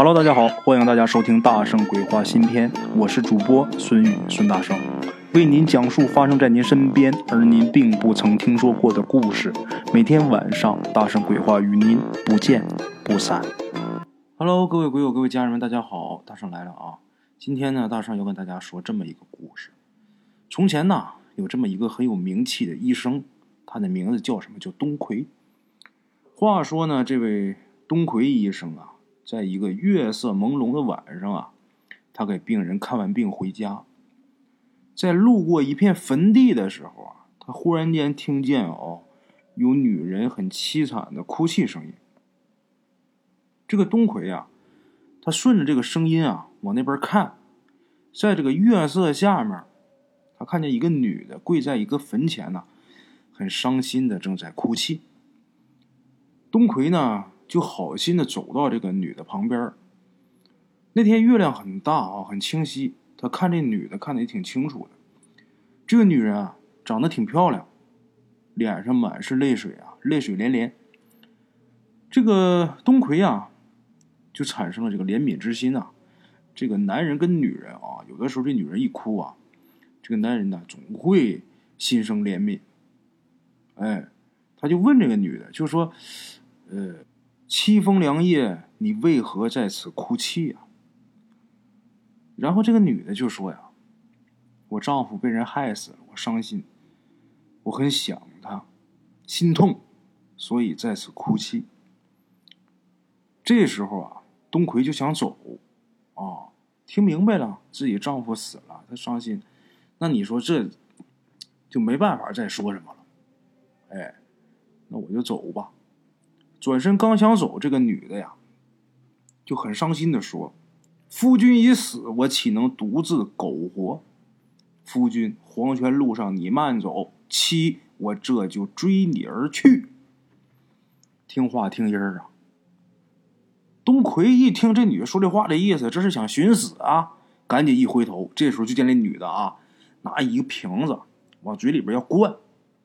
Hello，大家好，欢迎大家收听《大圣鬼话》新篇，我是主播孙宇，孙大圣为您讲述发生在您身边而您并不曾听说过的故事。每天晚上，《大圣鬼话》与您不见不散。Hello，各位鬼友，各位家人们，大家好，大圣来了啊！今天呢，大圣要跟大家说这么一个故事。从前呢，有这么一个很有名气的医生，他的名字叫什么？叫东魁。话说呢，这位东魁医生啊。在一个月色朦胧的晚上啊，他给病人看完病回家，在路过一片坟地的时候啊，他忽然间听见哦，有女人很凄惨的哭泣声音。这个东魁啊，他顺着这个声音啊往那边看，在这个月色下面，他看见一个女的跪在一个坟前呢，很伤心的正在哭泣。东魁呢？就好心的走到这个女的旁边那天月亮很大啊，很清晰。他看这女的看的也挺清楚的。这个女人啊，长得挺漂亮，脸上满是泪水啊，泪水连连。这个东魁啊，就产生了这个怜悯之心啊。这个男人跟女人啊，有的时候这女人一哭啊，这个男人呢总会心生怜悯。哎，他就问这个女的，就说，呃。凄风凉夜，你为何在此哭泣呀？然后这个女的就说呀：“我丈夫被人害死了，我伤心，我很想他，心痛，所以在此哭泣。”这时候啊，东魁就想走，啊，听明白了，自己丈夫死了，她伤心，那你说这就没办法再说什么了，哎，那我就走吧。转身刚想走，这个女的呀，就很伤心的说：“夫君已死，我岂能独自苟活？夫君，黄泉路上你慢走，妻我这就追你而去。”听话听音儿啊！东魁一听这女的说这话的意思，这是想寻死啊！赶紧一回头，这时候就见那女的啊，拿一个瓶子往嘴里边要灌，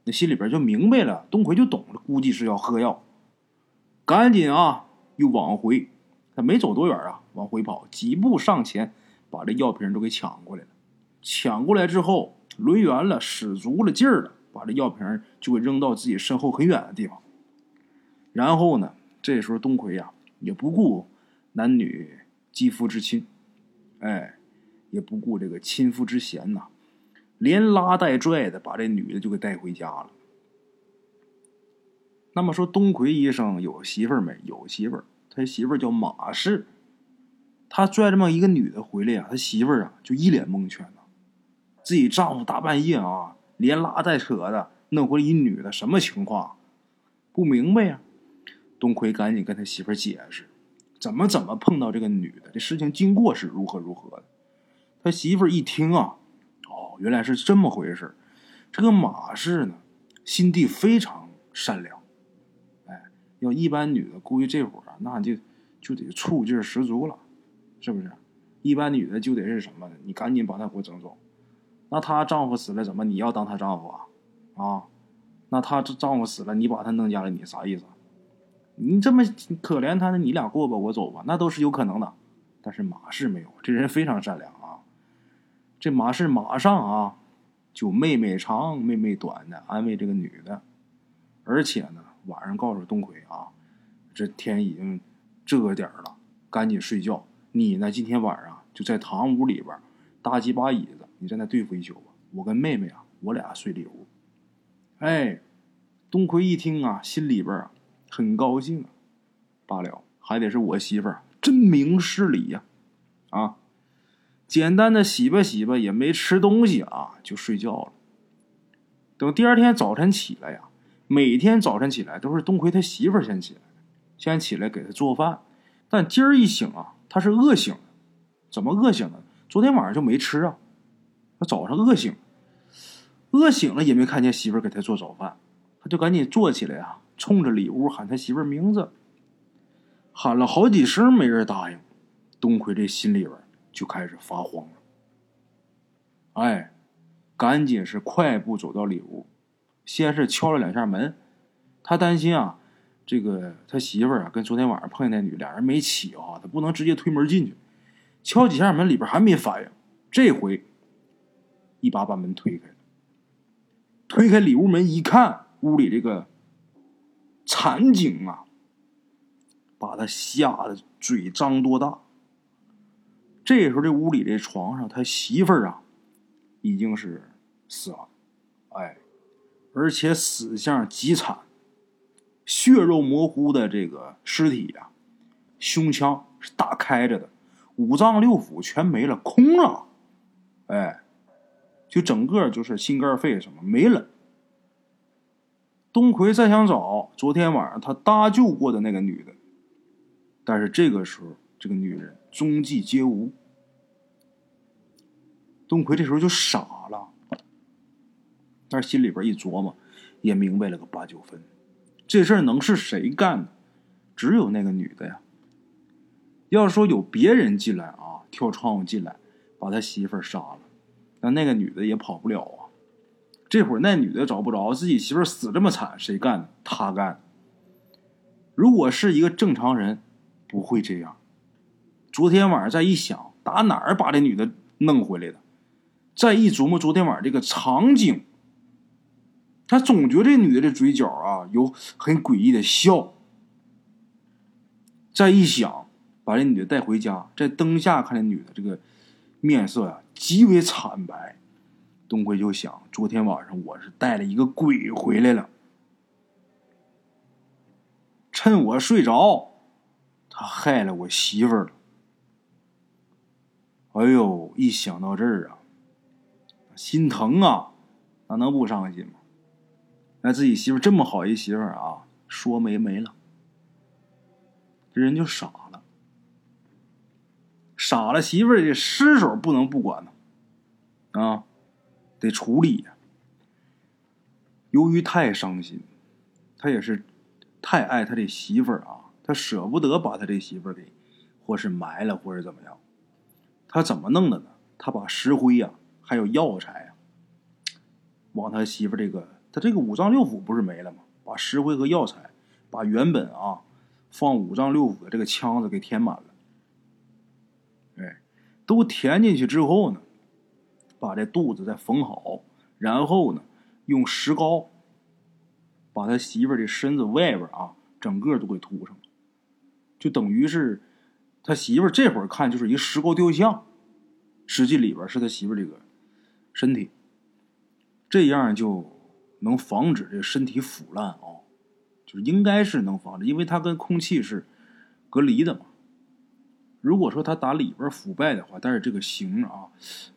那心里边就明白了，东魁就懂了，估计是要喝药。赶紧啊，又往回，他没走多远啊，往回跑，几步上前，把这药瓶都给抢过来了。抢过来之后，抡圆了，使足了劲儿了，把这药瓶就给扔到自己身后很远的地方。然后呢，这时候东魁呀，也不顾男女肌肤之亲，哎，也不顾这个亲夫之嫌呐，连拉带拽的把这女的就给带回家了。那么说，东魁医生有媳妇儿没？有媳妇儿，他媳妇儿叫马氏。他拽这么一个女的回来呀，他媳妇儿啊就一脸蒙圈呐。自己丈夫大半夜啊，连拉带扯的弄回来一女的，什么情况？不明白呀。东魁赶紧跟他媳妇儿解释，怎么怎么碰到这个女的，这事情经过是如何如何的。他媳妇儿一听啊，哦，原来是这么回事这个马氏呢，心地非常善良。要一般女的，估计这会儿啊，那就就得醋劲儿十足了，是不是？一般女的就得是什么？你赶紧把她给我整走。那她丈夫死了，怎么你要当她丈夫啊？啊？那她这丈夫死了，你把她弄家了，你啥意思？你这么可怜她，那你俩过吧，我走吧，那都是有可能的。但是马氏没有，这人非常善良啊。这马氏马上啊，就妹妹长妹妹短的安慰这个女的，而且呢。晚上告诉东魁啊，这天已经这个点了，赶紧睡觉。你呢，今天晚上就在堂屋里边搭几把椅子，你在那对付一宿吧。我跟妹妹啊，我俩睡里屋。哎，东魁一听啊，心里边啊很高兴啊。罢了，还得是我媳妇儿，真明事理呀。啊，简单的洗吧洗吧，也没吃东西啊，就睡觉了。等第二天早晨起来呀。每天早晨起来都是东魁他媳妇儿先起来，先起来给他做饭。但今儿一醒啊，他是饿醒的。怎么饿醒了？昨天晚上就没吃啊。他早上饿醒，饿醒了也没看见媳妇儿给他做早饭，他就赶紧坐起来啊，冲着里屋喊他媳妇儿名字。喊了好几声没人答应，东魁这心里边就开始发慌了。哎，赶紧是快步走到里屋。先是敲了两下门，他担心啊，这个他媳妇儿啊跟昨天晚上碰见那女俩人没起啊，他不能直接推门进去，敲几下门里边还没反应，这回一把把门推开，推开里屋门一看，屋里这个惨景啊，把他吓得嘴张多大。这时候这屋里这床上他媳妇儿啊已经是死了，哎，而且死相极惨。血肉模糊的这个尸体呀，胸腔是大开着的，五脏六腑全没了，空了，哎，就整个就是心肝肺什么没了。东奎再想找昨天晚上他搭救过的那个女的，但是这个时候这个女人踪迹皆无。东奎这时候就傻了，但心里边一琢磨，也明白了个八九分。这事儿能是谁干的？只有那个女的呀。要说有别人进来啊，跳窗户进来，把他媳妇杀了，那那个女的也跑不了啊。这会儿那女的找不着自己媳妇死这么惨，谁干的？他干。如果是一个正常人，不会这样。昨天晚上再一想，打哪儿把这女的弄回来的？再一琢磨昨天晚上这个场景。他总觉得这女的这嘴角啊有很诡异的笑。再一想，把这女的带回家，在灯下看这女的这个面色啊极为惨白，东辉就想：昨天晚上我是带了一个鬼回来了，趁我睡着，他害了我媳妇儿了。哎呦，一想到这儿啊，心疼啊，哪能不伤心吗？那自己媳妇这么好一媳妇啊，说没没了，这人就傻了，傻了。媳妇儿这尸首不能不管呢，啊，得处理呀。由于太伤心，他也是太爱他这媳妇儿啊，他舍不得把他这媳妇儿给或是埋了，或者怎么样。他怎么弄的呢？他把石灰呀，还有药材呀，往他媳妇这个。他这个五脏六腑不是没了吗？把石灰和药材，把原本啊放五脏六腑的这个腔子给填满了。哎，都填进去之后呢，把这肚子再缝好，然后呢用石膏把他媳妇儿的身子外边啊整个都给涂上，就等于是他媳妇儿这会儿看就是一石膏雕像，实际里边是他媳妇儿这个身体，这样就。能防止这个身体腐烂啊，就是应该是能防止，因为它跟空气是隔离的嘛。如果说它打里边腐败的话，但是这个形啊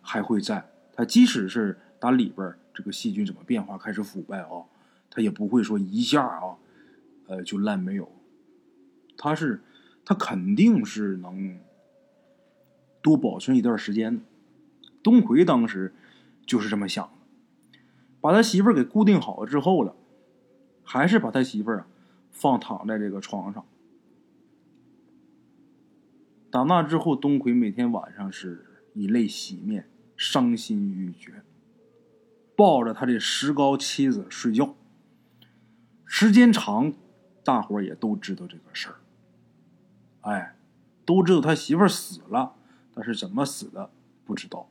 还会在。它即使是打里边这个细菌怎么变化开始腐败啊，它也不会说一下啊呃就烂没有。它是它肯定是能多保存一段时间的。东魁当时就是这么想。把他媳妇儿给固定好了之后了，还是把他媳妇儿啊放躺在这个床上。打那之后，东奎每天晚上是以泪洗面，伤心欲绝，抱着他的石膏妻子睡觉。时间长，大伙也都知道这个事儿。哎，都知道他媳妇儿死了，但是怎么死的不知道。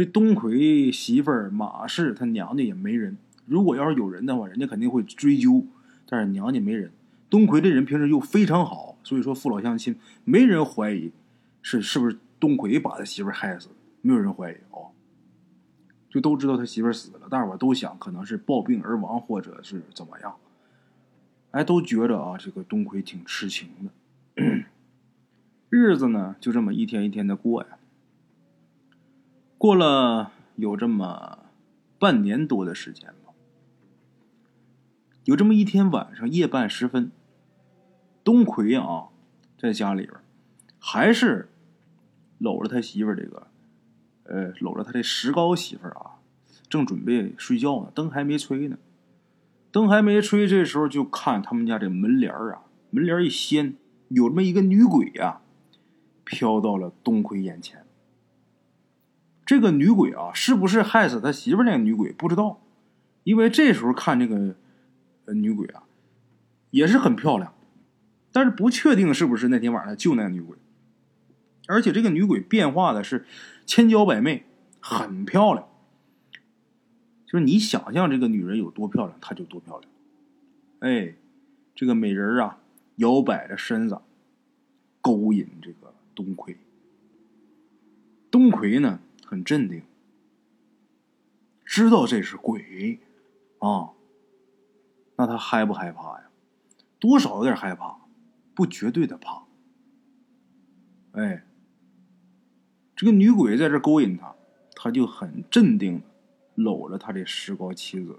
这东魁媳妇儿马氏，他娘家也没人。如果要是有人的话，人家肯定会追究。但是娘家没人，东魁这人平时又非常好，所以说父老乡亲没人怀疑是是不是东魁把他媳妇儿害死的，没有人怀疑哦。就都知道他媳妇儿死了，大伙都想可能是暴病而亡，或者是怎么样。哎，都觉着啊，这个东魁挺痴情的。日子呢，就这么一天一天的过呀。过了有这么半年多的时间吧，有这么一天晚上夜半时分，东奎啊，在家里边还是搂着他媳妇儿这个，呃，搂着他这石膏媳妇儿啊，正准备睡觉呢，灯还没吹呢，灯还没吹，这时候就看他们家这门帘啊，门帘一掀，有这么一个女鬼呀，飘到了东奎眼前。这个女鬼啊，是不是害死他媳妇那个女鬼？不知道，因为这时候看这个女鬼啊，也是很漂亮，但是不确定是不是那天晚上救那个女鬼。而且这个女鬼变化的是千娇百媚，很漂亮。就是你想象这个女人有多漂亮，她就多漂亮。哎，这个美人啊，摇摆着身子，勾引这个东魁。东魁呢，很镇定，知道这是鬼啊，那他害不害怕呀？多少有点害怕，不绝对的怕。哎。这个女鬼在这勾引他，他就很镇定的搂着他这石膏妻子，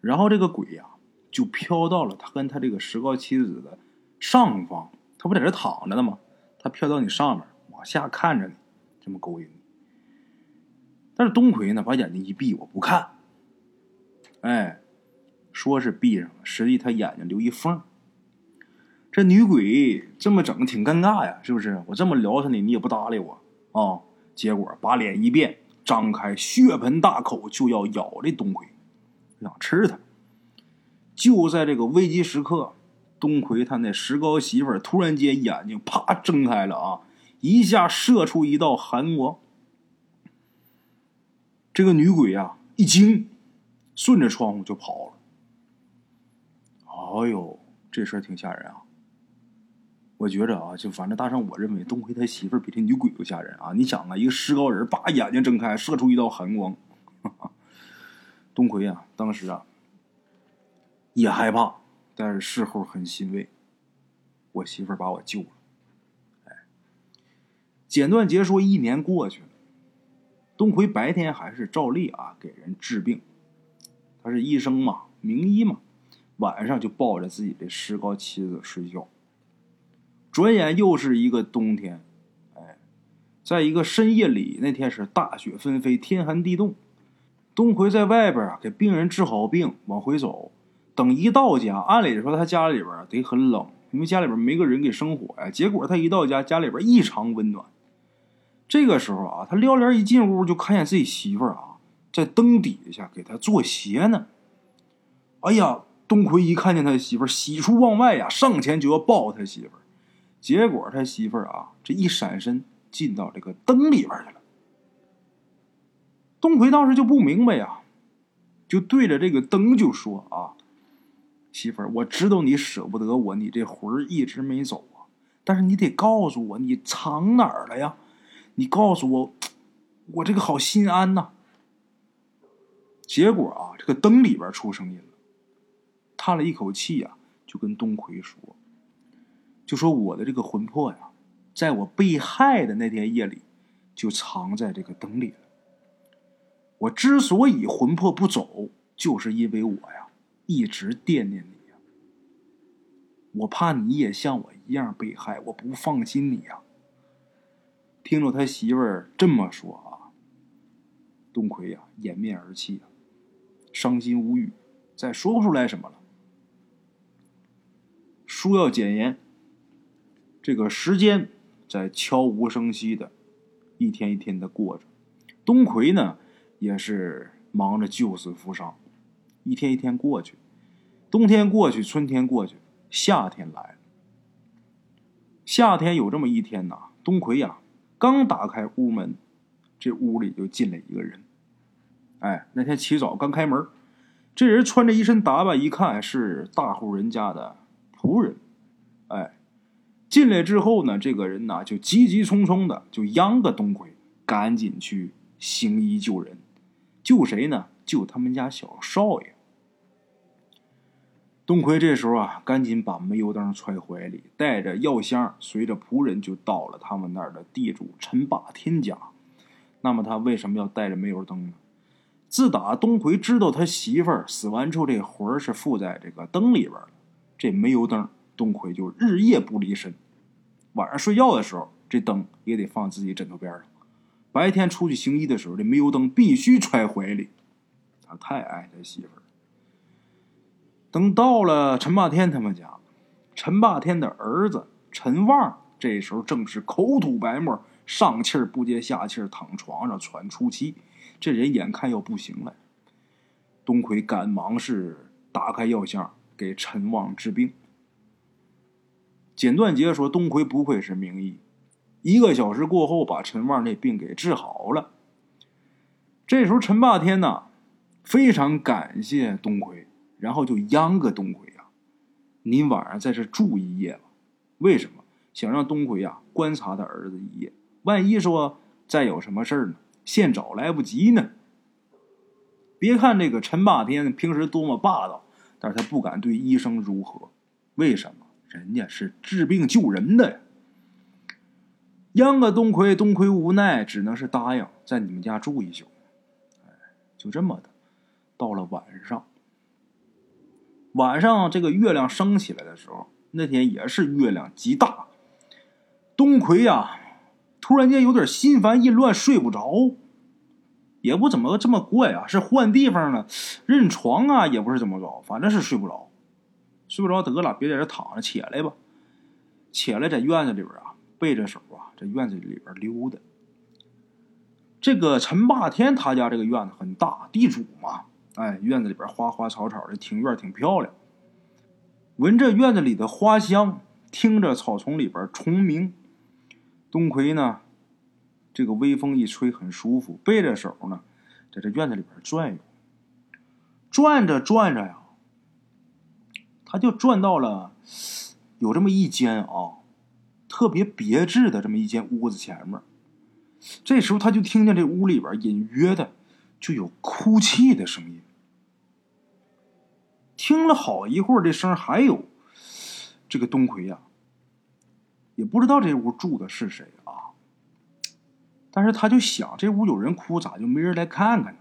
然后这个鬼呀就飘到了他跟他这个石膏妻子的上方，他不在这躺着呢吗？他飘到你上面，往下看着你，这么勾引。但是东魁呢，把眼睛一闭，我不看。哎，说是闭上了，实际他眼睛留一缝。这女鬼这么整挺尴尬呀，是不是？我这么撩她你，你也不搭理我。啊！结果把脸一变，张开血盆大口就要咬这东魁，想吃他。就在这个危机时刻，东魁他那石膏媳妇突然间眼睛啪睁开了啊，一下射出一道寒光。这个女鬼啊一惊，顺着窗户就跑了。哎呦，这事儿挺吓人啊！我觉着啊，就反正大圣，我认为东辉他媳妇儿比这女鬼都吓人啊！你想啊，一个石膏人，把眼睛睁开，射出一道寒光。东魁啊，当时啊也害怕，但是事后很欣慰，我媳妇把我救了。哎，简短结说，一年过去了，东魁白天还是照例啊给人治病，他是医生嘛，名医嘛，晚上就抱着自己的石膏妻子睡觉。转眼又是一个冬天，哎，在一个深夜里，那天是大雪纷飞，天寒地冻。东魁在外边啊，给病人治好病，往回走。等一到家，按理说他家里边得很冷，因为家里边没个人给生火呀。结果他一到家，家里边异常温暖。这个时候啊，他撩帘一进屋，就看见自己媳妇儿啊，在灯底下给他做鞋呢。哎呀，东魁一看见他媳妇儿，喜出望外呀，上前就要抱他媳妇儿。结果他媳妇儿啊，这一闪身进到这个灯里边去了。东魁当时就不明白呀，就对着这个灯就说：“啊，媳妇儿，我知道你舍不得我，你这魂儿一直没走啊。但是你得告诉我，你藏哪儿了呀？你告诉我，我这个好心安呐。”结果啊，这个灯里边出声音了，叹了一口气呀，就跟东魁说。就说我的这个魂魄呀，在我被害的那天夜里，就藏在这个灯里了。我之所以魂魄不走，就是因为我呀，一直惦念你呀。我怕你也像我一样被害，我不放心你呀。听着他媳妇儿这么说啊，东魁呀，掩面而泣，伤心无语，再说不出来什么了。书要简言。这个时间在悄无声息的，一天一天的过着。东魁呢，也是忙着救死扶伤。一天一天过去，冬天过去，春天过去，夏天来了。夏天有这么一天呐，东魁呀，刚打开屋门，这屋里就进来一个人。哎，那天起早刚开门，这人穿着一身打扮，一看是大户人家的仆人。哎。进来之后呢，这个人呢就急急匆匆的就央个东魁赶紧去行医救人，救谁呢？救他们家小少爷。东奎这时候啊，赶紧把煤油灯揣怀里，带着药箱，随着仆人就到了他们那儿的地主陈霸天家。那么他为什么要带着煤油灯呢？自打东奎知道他媳妇儿死完之后，这魂儿是附在这个灯里边了，这煤油灯。东奎就日夜不离身，晚上睡觉的时候，这灯也得放自己枕头边上；白天出去行医的时候，这煤油灯必须揣怀里。他太爱他媳妇儿。等到了陈霸天他们家，陈霸天的儿子陈旺这时候正是口吐白沫，上气儿不接下气儿，躺床上喘粗气，这人眼看要不行了。东魁赶忙是打开药箱给陈旺治病。简断截说，东奎不愧是名医，一个小时过后把陈旺那病给治好了。这时候陈霸天呐，非常感谢东奎，然后就央个东魁啊，您晚上在这住一夜吧。为什么？想让东魁啊观察他儿子一夜，万一说再有什么事儿呢，现找来不及呢。别看这个陈霸天平时多么霸道，但是他不敢对医生如何。为什么？人家是治病救人的呀。央个东魁，东魁无奈，只能是答应在你们家住一宿。哎，就这么的。到了晚上，晚上这个月亮升起来的时候，那天也是月亮极大。东奎呀，突然间有点心烦意乱，睡不着。也不怎么这么过呀，是换地方了，认床啊，也不是怎么着，反正是睡不着，睡不着得了，别在这躺着，起来吧，起来在院子里边啊，背着手啊，在院子里边溜达。这个陈霸天他家这个院子很大，地主嘛，哎，院子里边花花草草的，庭院挺漂亮。闻着院子里的花香，听着草丛里边虫鸣，东魁呢？这个微风一吹，很舒服。背着手呢，在这院子里边转悠，转着转着呀，他就转到了有这么一间啊，特别别致的这么一间屋子前面。这时候，他就听见这屋里边隐约的就有哭泣的声音。听了好一会儿，这声还有。这个东奎呀，也不知道这屋住的是谁啊。但是他就想，这屋有人哭，咋就没人来看看呢？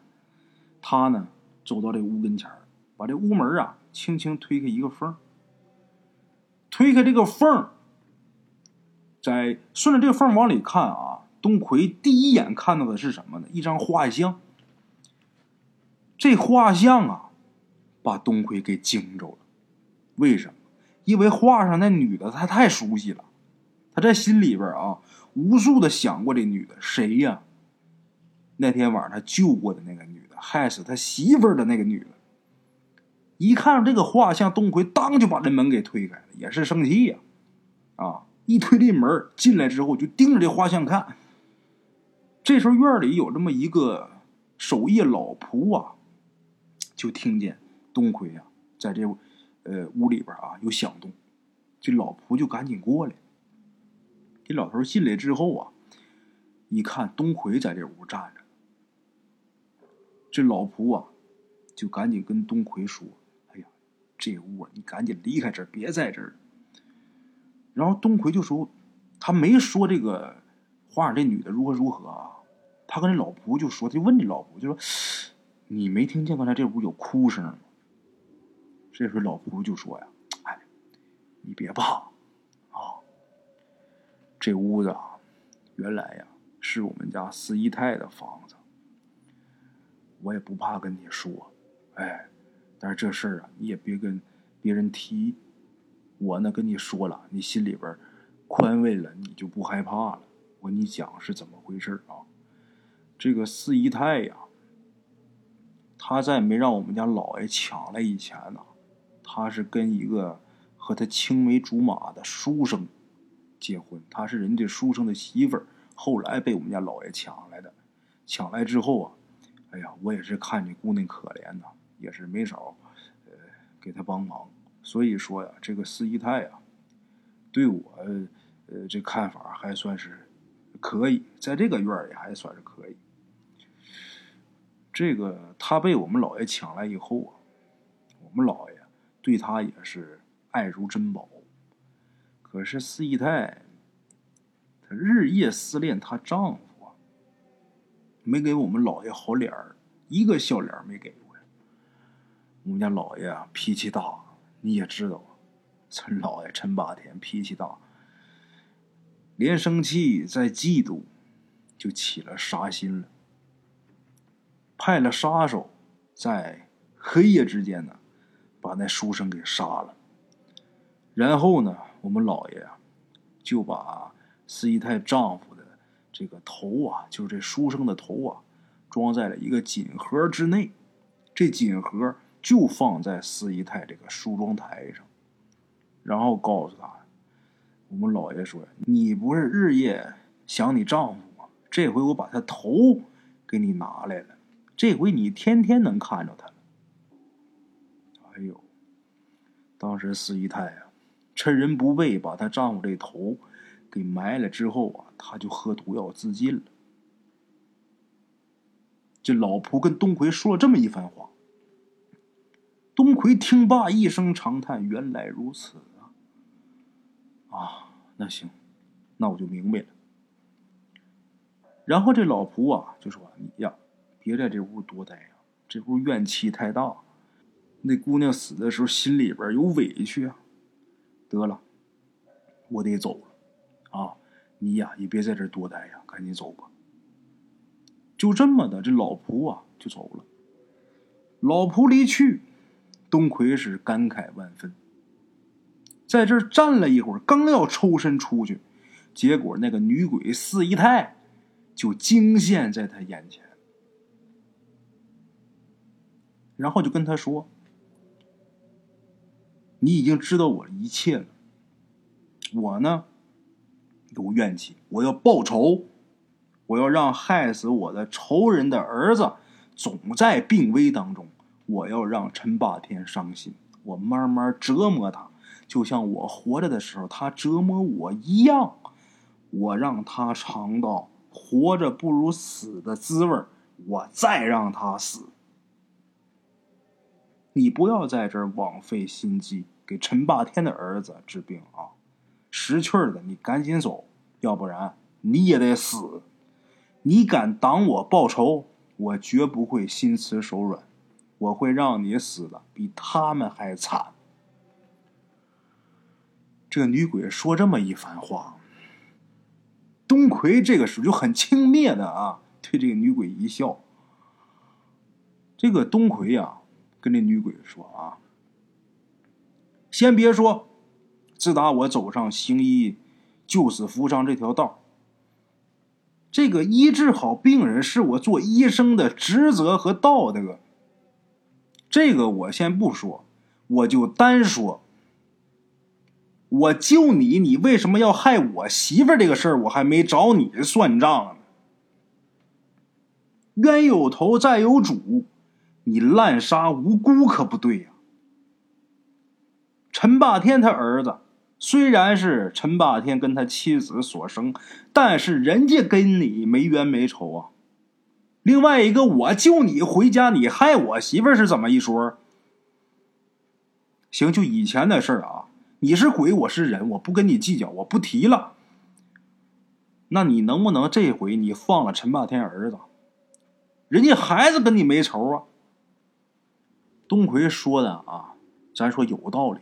他呢，走到这屋跟前把这屋门啊轻轻推开一个缝推开这个缝在顺着这个缝往里看啊，东奎第一眼看到的是什么呢？一张画像。这画像啊，把东魁给惊着了。为什么？因为画上那女的他太熟悉了，他在心里边啊。无数的想过这女的谁呀？那天晚上他救过的那个女的，害死他媳妇的那个女的。一看这个画像，东魁当就把这门给推开了，也是生气呀！啊，一推这门进来之后，就盯着这画像看。这时候院里有这么一个守夜老仆啊，就听见东奎啊在这呃屋里边啊有响动，这老仆就赶紧过来。这老头进来之后啊，一看东奎在这屋站着，这老仆啊，就赶紧跟东奎说：“哎呀，这屋啊，你赶紧离开这儿，别在这儿。”然后东奎就说：“他没说这个画上这女的如何如何啊。”他跟这老仆就说：“就问这老仆，就说你没听见刚才这屋有哭声吗？”这时候老仆就说：“呀，哎，你别怕。”啊这屋子啊，原来呀是我们家四姨太的房子。我也不怕跟你说，哎，但是这事儿啊，你也别跟别人提。我呢跟你说了，你心里边宽慰了，你就不害怕了。我跟你讲是怎么回事啊？这个四姨太呀，她在没让我们家老爷抢来以前呢，她是跟一个和她青梅竹马的书生。结婚，她是人家书生的媳妇儿，后来被我们家老爷抢来的。抢来之后啊，哎呀，我也是看这姑娘可怜呐，也是没少呃给她帮忙。所以说呀，这个四姨太呀，对我呃这看法还算是可以，在这个院里还算是可以。这个她被我们老爷抢来以后啊，我们老爷对她也是爱如珍宝。可是四姨太，她日夜思念她丈夫，没给我们老爷好脸儿，一个笑脸没给过。我们家老爷，脾气大，你也知道，陈老爷陈霸天脾气大，连生气再嫉妒，就起了杀心了，派了杀手在黑夜之间呢，把那书生给杀了，然后呢。我们老爷啊，就把四姨太丈夫的这个头啊，就是这书生的头啊，装在了一个锦盒之内。这锦盒就放在四姨太这个梳妆台上，然后告诉他：“我们老爷说：“你不是日夜想你丈夫吗？这回我把他头给你拿来了，这回你天天能看着他。”哎呦，当时四姨太啊，趁人不备，把她丈夫这头给埋了之后啊，她就喝毒药自尽了。这老仆跟东奎说了这么一番话。东奎听罢一声长叹：“原来如此啊！啊，那行，那我就明白了。”然后这老仆啊就说：“你呀，别在这屋多待呀，这屋怨气太大。那姑娘死的时候心里边有委屈啊。得了，我得走了啊！你呀也别在这多待呀，赶紧走吧。”就这么的，这老仆啊就走了。老仆离去。东奎是感慨万分，在这站了一会儿，刚要抽身出去，结果那个女鬼四姨太就惊现在他眼前，然后就跟他说：“你已经知道我的一切了，我呢有怨气，我要报仇，我要让害死我的仇人的儿子总在病危当中。”我要让陈霸天伤心，我慢慢折磨他，就像我活着的时候他折磨我一样。我让他尝到活着不如死的滋味我再让他死。你不要在这儿枉费心机给陈霸天的儿子治病啊！识趣儿的，你赶紧走，要不然你也得死。你敢挡我报仇，我绝不会心慈手软。我会让你死的比他们还惨。这女鬼说这么一番话，东魁这个时候就很轻蔑的啊，对这个女鬼一笑。这个东魁呀，跟这女鬼说啊，先别说，自打我走上行医救死扶伤这条道，这个医治好病人是我做医生的职责和道德。这个我先不说，我就单说，我救你，你为什么要害我媳妇儿？这个事儿我还没找你算账呢。冤有头债有主，你滥杀无辜可不对呀。陈霸天他儿子虽然是陈霸天跟他妻子所生，但是人家跟你没冤没仇啊。另外一个，我救你回家，你害我媳妇儿是怎么一说？行，就以前的事儿啊，你是鬼，我是人，我不跟你计较，我不提了。那你能不能这回你放了陈霸天儿子？人家孩子跟你没仇啊。东奎说的啊，咱说有道理，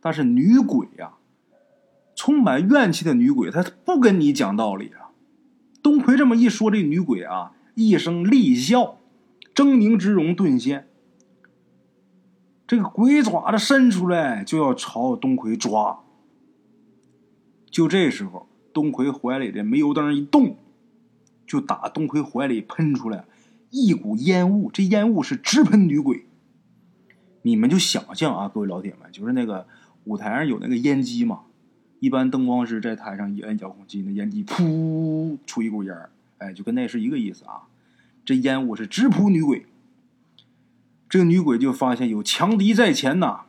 但是女鬼呀，充满怨气的女鬼，她不跟你讲道理啊。东奎这么一说，这女鬼啊。一声厉笑，狰狞之容顿现。这个鬼爪子伸出来就要朝东奎抓。就这时候，东奎怀里的煤油灯一动，就打东奎怀里喷出来一股烟雾。这烟雾是直喷女鬼。你们就想象啊，各位老铁们，就是那个舞台上有那个烟机嘛，一般灯光师在台上一摁遥控器，那烟机噗出一股烟儿。哎，就跟那是一个意思啊！这烟雾是直扑女鬼，这个女鬼就发现有强敌在前呐，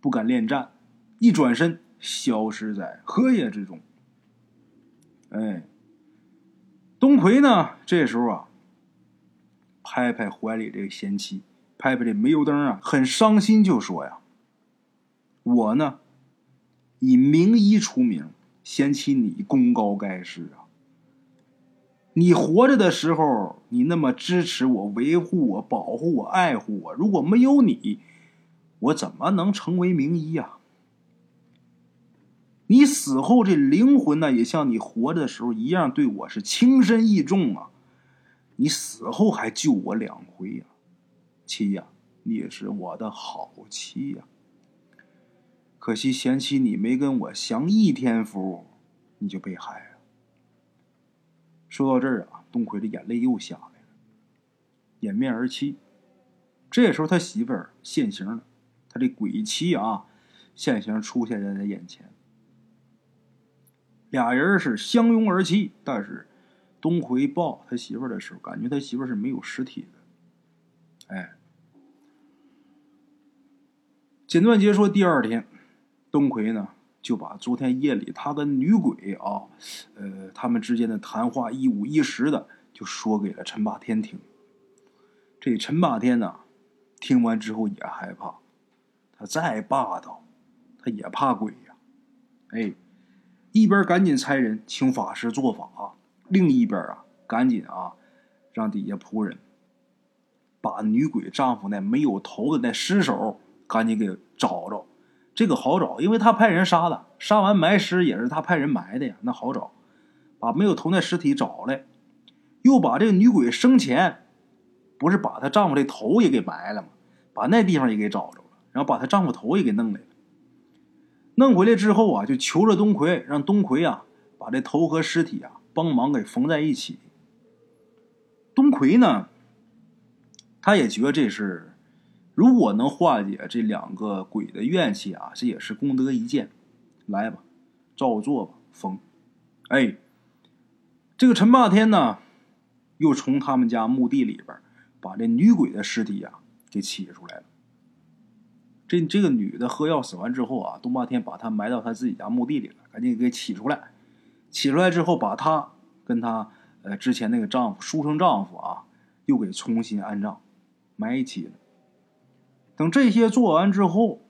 不敢恋战，一转身消失在荷叶之中。哎，东魁呢，这时候啊，拍拍怀里这个贤妻，拍拍这煤油灯啊，很伤心，就说呀：“我呢，以名医出名，嫌弃你功高盖世啊。”你活着的时候，你那么支持我、维护我、保护我、爱护我，如果没有你，我怎么能成为名医呀？你死后这灵魂呢，也像你活着的时候一样，对我是情深意重啊！你死后还救我两回呀，妻呀，你是我的好妻呀！可惜贤妻你没跟我享一天福，你就被害了。说到这儿啊，东奎的眼泪又下来了，掩面而泣。这时候他媳妇儿现形了，他这鬼妻啊，现形出现在他眼前。俩人是相拥而泣。但是东奎抱他媳妇儿的时候，感觉他媳妇儿是没有尸体的。哎，简短截说，第二天，东奎呢就把昨天夜里他跟女鬼啊，呃，他们之间的谈话一五一十的就说给了陈霸天听。这陈霸天呢，听完之后也害怕，他再霸道，他也怕鬼呀。哎，一边赶紧差人请法师做法，另一边啊，赶紧啊，让底下仆人把女鬼丈夫那没有头的那尸首。赶紧给找着，这个好找，因为他派人杀的，杀完埋尸也是他派人埋的呀，那好找。把没有头那尸体找来，又把这个女鬼生前不是把她丈夫的头也给埋了吗？把那地方也给找着了，然后把她丈夫头也给弄来了。弄回来之后啊，就求着东魁，让东魁啊把这头和尸体啊帮忙给缝在一起。东魁呢，他也觉得这是。如果能化解这两个鬼的怨气啊，这也是功德一件。来吧，照做吧，封。哎，这个陈霸天呢，又从他们家墓地里边把这女鬼的尸体呀给起出来了。这这个女的喝药死完之后啊，东霸天把她埋到他自己家墓地里了，赶紧给起出来。起出来之后，把她跟她呃之前那个丈夫书生丈夫啊，又给重新安葬，埋一起了。等这些做完之后，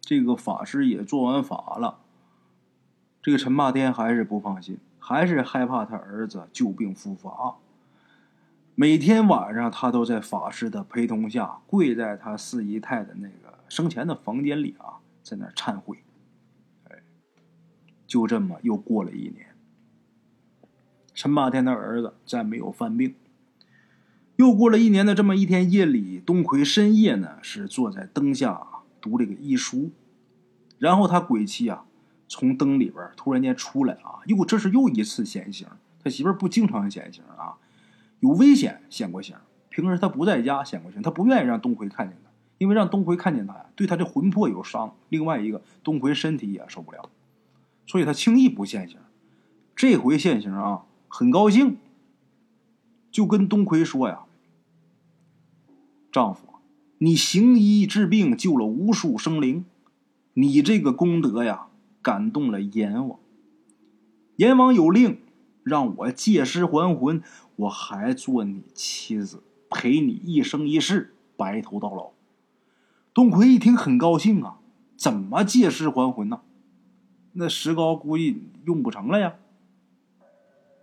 这个法师也做完法了。这个陈霸天还是不放心，还是害怕他儿子旧病复发。每天晚上，他都在法师的陪同下，跪在他四姨太的那个生前的房间里啊，在那忏悔。哎，就这么又过了一年。陈霸天的儿子再没有犯病。又过了一年的这么一天夜里，东奎深夜呢是坐在灯下读这个医书，然后他鬼妻啊从灯里边突然间出来啊，又这是又一次显形。他媳妇不经常显形啊，有危险显过形。平时他不在家显过形，他不愿意让东奎看见他，因为让东奎看见他呀，对他的魂魄有伤。另外一个，东奎身体也受不了，所以他轻易不现形。这回现形啊，很高兴，就跟东魁说呀。丈夫，你行医治病，救了无数生灵，你这个功德呀，感动了阎王。阎王有令，让我借尸还魂，我还做你妻子，陪你一生一世，白头到老。东奎一听很高兴啊，怎么借尸还魂呢？那石膏估计用不成了呀。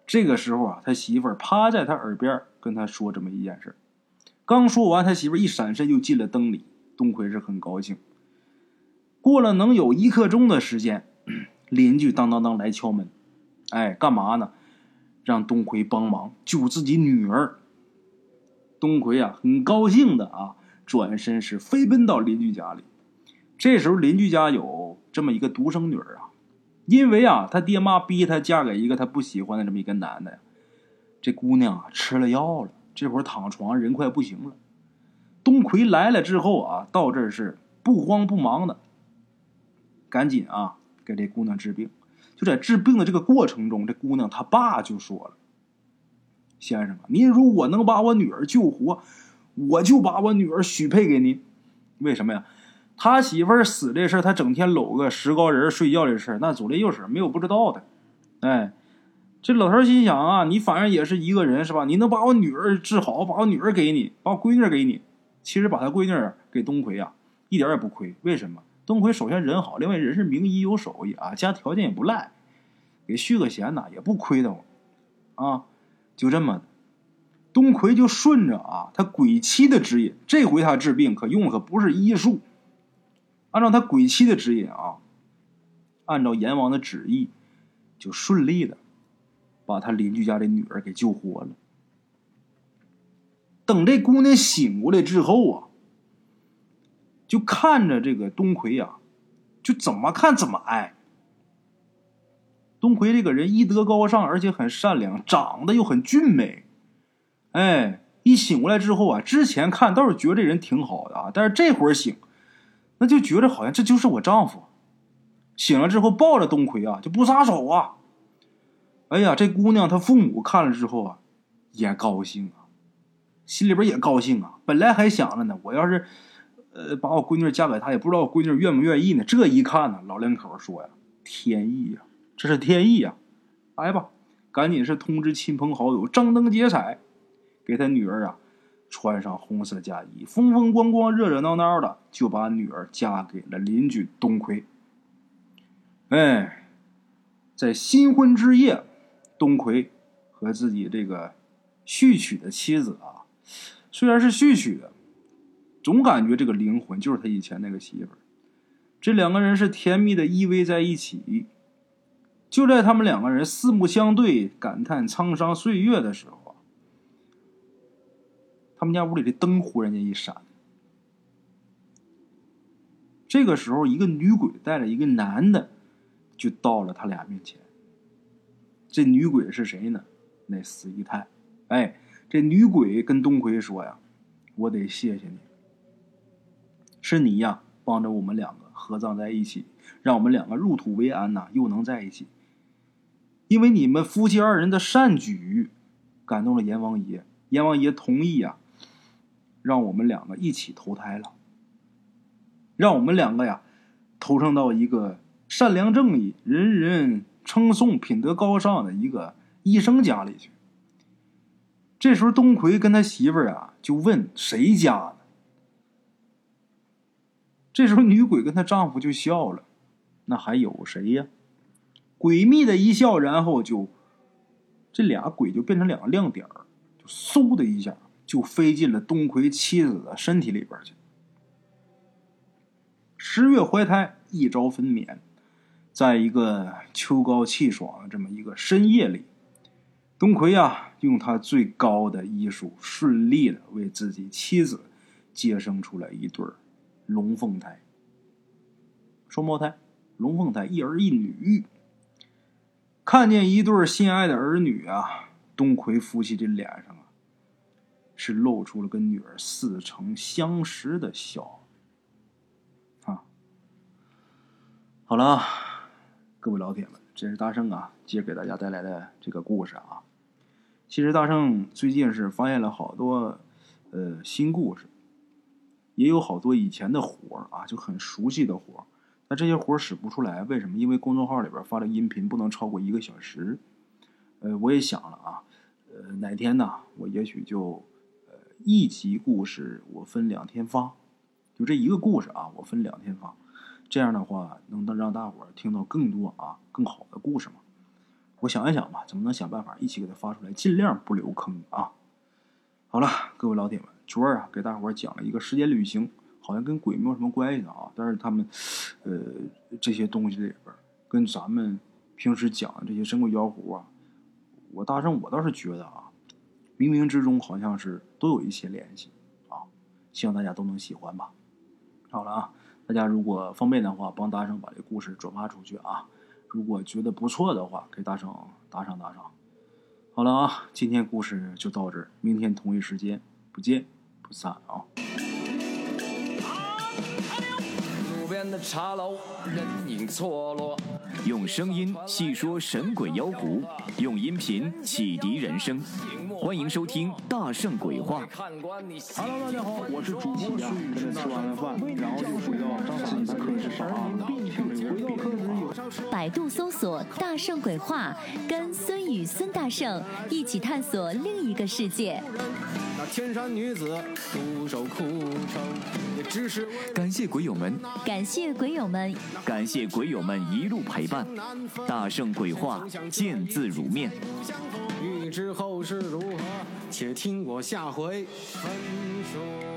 这个时候啊，他媳妇趴在他耳边跟他说这么一件事。刚说完，他媳妇一闪身就进了灯里。东奎是很高兴。过了能有一刻钟的时间，邻居当当当来敲门。哎，干嘛呢？让东奎帮忙救自己女儿。东奎啊，很高兴的啊，转身是飞奔到邻居家里。这时候邻居家有这么一个独生女儿啊，因为啊，他爹妈逼他嫁给一个他不喜欢的这么一个男的。这姑娘啊，吃了药了。这会儿躺床，人快不行了。东奎来了之后啊，到这儿是不慌不忙的，赶紧啊给这姑娘治病。就在治病的这个过程中，这姑娘她爸就说了：“先生啊，您如果能把我女儿救活，我就把我女儿许配给您。为什么呀？他媳妇儿死这事儿，他整天搂个石膏人睡觉这事儿，那左邻右舍没有不知道的。哎。”这老头心想啊，你反正也是一个人是吧？你能把我女儿治好，把我女儿给你，把我闺女给你。其实把他闺女给东奎啊，一点也不亏。为什么？东奎首先人好，另外人是名医有手艺啊，家条件也不赖，给续个弦呐也不亏的慌。啊，就这么，东奎就顺着啊他鬼妻的指引，这回他治病可用可不是医术，按照他鬼妻的指引啊，按照阎王的旨意，就顺利的。把他邻居家的女儿给救活了。等这姑娘醒过来之后啊，就看着这个东奎呀，就怎么看怎么爱。东奎这个人医德高尚，而且很善良，长得又很俊美。哎，一醒过来之后啊，之前看倒是觉得这人挺好的啊，但是这会儿醒，那就觉得好像这就是我丈夫。醒了之后抱着东奎啊，就不撒手啊。哎呀，这姑娘她父母看了之后啊，也高兴啊，心里边也高兴啊。本来还想着呢，我要是呃把我闺女嫁给他，也不知道我闺女愿不愿意呢。这一看呢，老两口说呀，天意呀，这是天意呀。来吧，赶紧是通知亲朋好友，张灯结彩，给他女儿啊穿上红色嫁衣，风风光光、热热闹闹的就把女儿嫁给了邻居东魁。哎，在新婚之夜。东奎和自己这个续娶的妻子啊，虽然是续娶的，总感觉这个灵魂就是他以前那个媳妇儿。这两个人是甜蜜的依偎在一起。就在他们两个人四目相对、感叹沧桑岁月的时候啊，他们家屋里的灯忽然间一闪。这个时候，一个女鬼带着一个男的就到了他俩面前。这女鬼是谁呢？那死姨太。哎，这女鬼跟东奎说呀：“我得谢谢你，是你呀，帮着我们两个合葬在一起，让我们两个入土为安呐，又能在一起。因为你们夫妻二人的善举，感动了阎王爷，阎王爷同意呀，让我们两个一起投胎了，让我们两个呀，投生到一个善良正义、人人。”称颂品德高尚的一个医生家里去。这时候，东奎跟他媳妇儿啊就问谁家呢？这时候，女鬼跟她丈夫就笑了，那还有谁呀？诡秘的一笑，然后就这俩鬼就变成两个亮点儿，就嗖的一下就飞进了东奎妻子的身体里边去。十月怀胎，一朝分娩。在一个秋高气爽的这么一个深夜里，东奎啊，用他最高的医术，顺利的为自己妻子接生出来一对龙凤胎，双胞胎，龙凤胎，一儿一女。看见一对心爱的儿女啊，东奎夫妻这脸上啊，是露出了跟女儿似曾相识的笑。啊，好了。各位老铁们，这是大圣啊，接着给大家带来的这个故事啊。其实大圣最近是发现了好多呃新故事，也有好多以前的活儿啊，就很熟悉的活儿。那这些活儿使不出来，为什么？因为公众号里边发的音频不能超过一个小时。呃，我也想了啊，呃，哪天呢，我也许就呃一集故事我分两天发，就这一个故事啊，我分两天发。这样的话，能让大伙儿听到更多啊更好的故事吗？我想一想吧，怎么能想办法一起给他发出来，尽量不留坑啊！好了，各位老铁们，昨儿啊给大伙儿讲了一个时间旅行，好像跟鬼没有什么关系的啊，但是他们呃这些东西里边跟咱们平时讲的这些神鬼妖狐啊，我大圣我倒是觉得啊，冥冥之中好像是都有一些联系啊，希望大家都能喜欢吧。好了啊。大家如果方便的话，帮大圣把这故事转发出去啊！如果觉得不错的话，给大圣打赏打赏。好了啊，今天故事就到这儿，明天同一时间不见不散啊！路边的茶楼，人影错落。用声音细说神鬼妖狐，用音频启迪人生。欢迎收听《大圣鬼话》。Hello，大家好，我是主播孙宇，跟吃完了饭，然后就回到自己的课室上啊，百度搜索“大圣鬼话”，跟孙宇、孙大圣一起探索另一个世界。那天山女子独守枯城，也只是感谢鬼友们，感谢鬼友们，感谢鬼友们一路陪伴。大圣鬼话，见字如面。知后事如何，且听我下回分说。